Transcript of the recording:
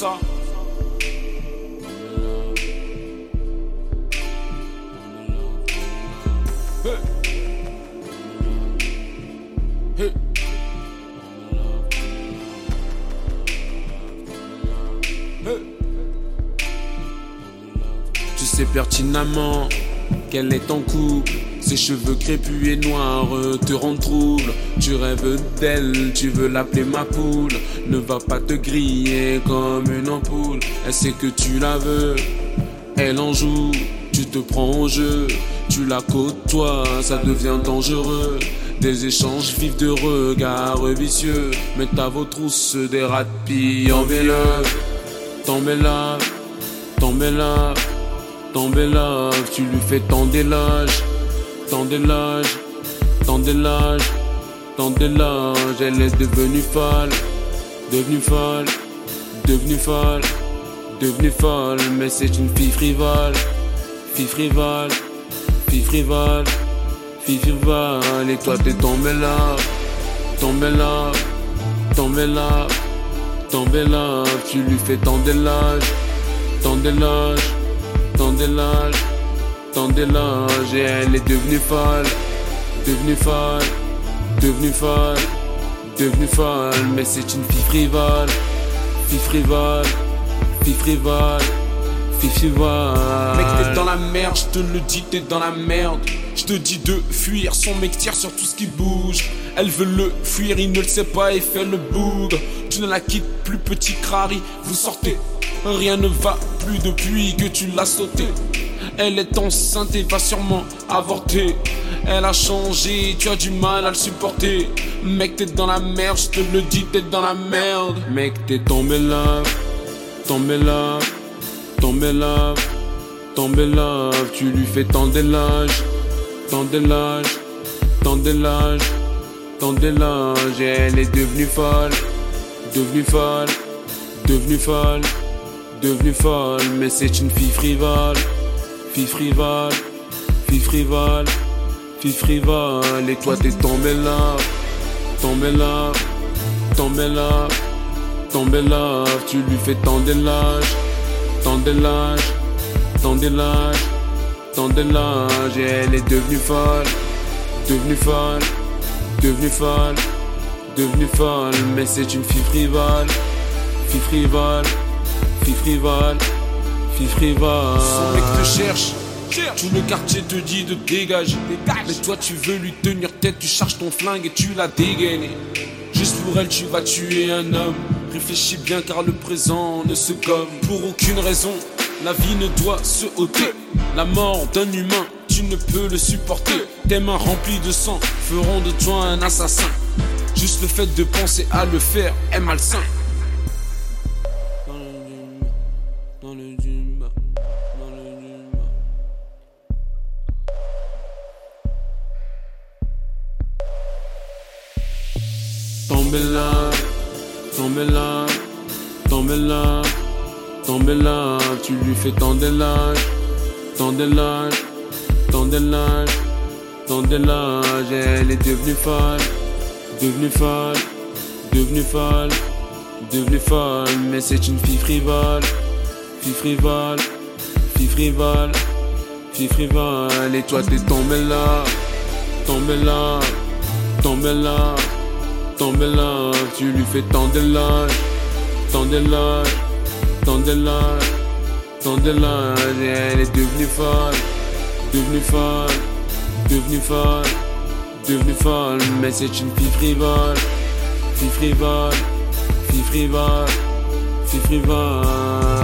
Tu sais pertinemment quel est ton couple. Ses cheveux crépus et noirs te rendent trouble. Tu rêves d'elle, tu veux l'appeler ma poule. Ne va pas te griller comme une ampoule. Elle sait que tu la veux, elle en joue. Tu te prends au jeu, tu la côtoies, ça devient dangereux. Des échanges vifs de regards vicieux. Mais ta vos trousses des rats de enveloppe. Tombez là, tombez là, tombez là. Tu lui fais tant d'éloges, tant d'éloges, tant d'éloges, tant d'éloges. Elle est devenue folle, devenue folle, devenue folle, devenue folle. Mais c'est une fille frivole, fille frivole, fille frivole, fille frivole. Et toi t'es tombé là, tombé là, tombé là. Tombé là, tu lui fais tant d'éloges, tant d'éloges, tant d'éloges, tant d'éloges, et elle est devenue folle, devenue folle, devenue folle, devenue folle, mais c'est une fille frivole, fille frivole, fille frivole, fille frivole. Mec, t'es dans la merde, je te le dis, t'es dans la merde. Je te dis de fuir, son mec tire sur tout ce qui bouge. Elle veut le fuir, il ne le sait pas et fait le bougre. Tu ne la quittes plus, petit crari, vous sortez. Rien ne va plus depuis que tu l'as sauté. Elle est enceinte et va sûrement avorter. Elle a changé, tu as du mal à le supporter. Mec, t'es dans la merde, je te le dis, t'es dans la merde. Mec, t'es tombé là, tombé là, tombé là, tombé là. Tu lui fais tant d'éloges, tant d'éloges, tant d'éloges, tant d'éloges. Et elle est devenue folle, devenue folle, devenue folle, devenue folle. Mais c'est une fille frivole, fille frivole, fille frivole, fille frivole. Et toi t'es tombé là, tombé là, tombé là, tombé là. Tu lui fais tant d'éloges, tant d'éloges, tant d'éloges, tant d'éloges. Et elle est devenue folle, devenue folle, devenue folle, devenue folle. Mais c'est une fille frivole, fille frivole, fille frivole, fille frivole. Son mec te cherche. Tout le quartier te dit de dégager. Mais toi tu veux lui tenir tête, tu charges ton flingue et tu la dégaines. Juste pour elle, tu vas tuer un homme. Réfléchis bien car le présent ne se gomme pour aucune raison. La vie ne doit se ôter. La mort d'un humain, tu ne peux le supporter. Tes mains remplies de sang feront de toi un assassin. Juste le fait de penser à le faire est malsain. Tombez là, tombez là, tombez là, tombez là, tu lui fais tant d'éloges, tant d'éloges, tant d'éloges, tant d'éloges, et elle est devenue folle, devenue folle, devenue folle, devenue folle, mais c'est une fille frivole, fille frivole, fille frivole, fille frivole, et toi t'es tombé là, tombé là, tombé là. Tombé là, tu lui fais tant d'éloges, tant d'éloges, tant d'éloges, tant et elle est devenue folle, devenue folle, devenue folle, devenue folle, mais c'est une fille frivole, fille frivole, fille frivole, fille frivole.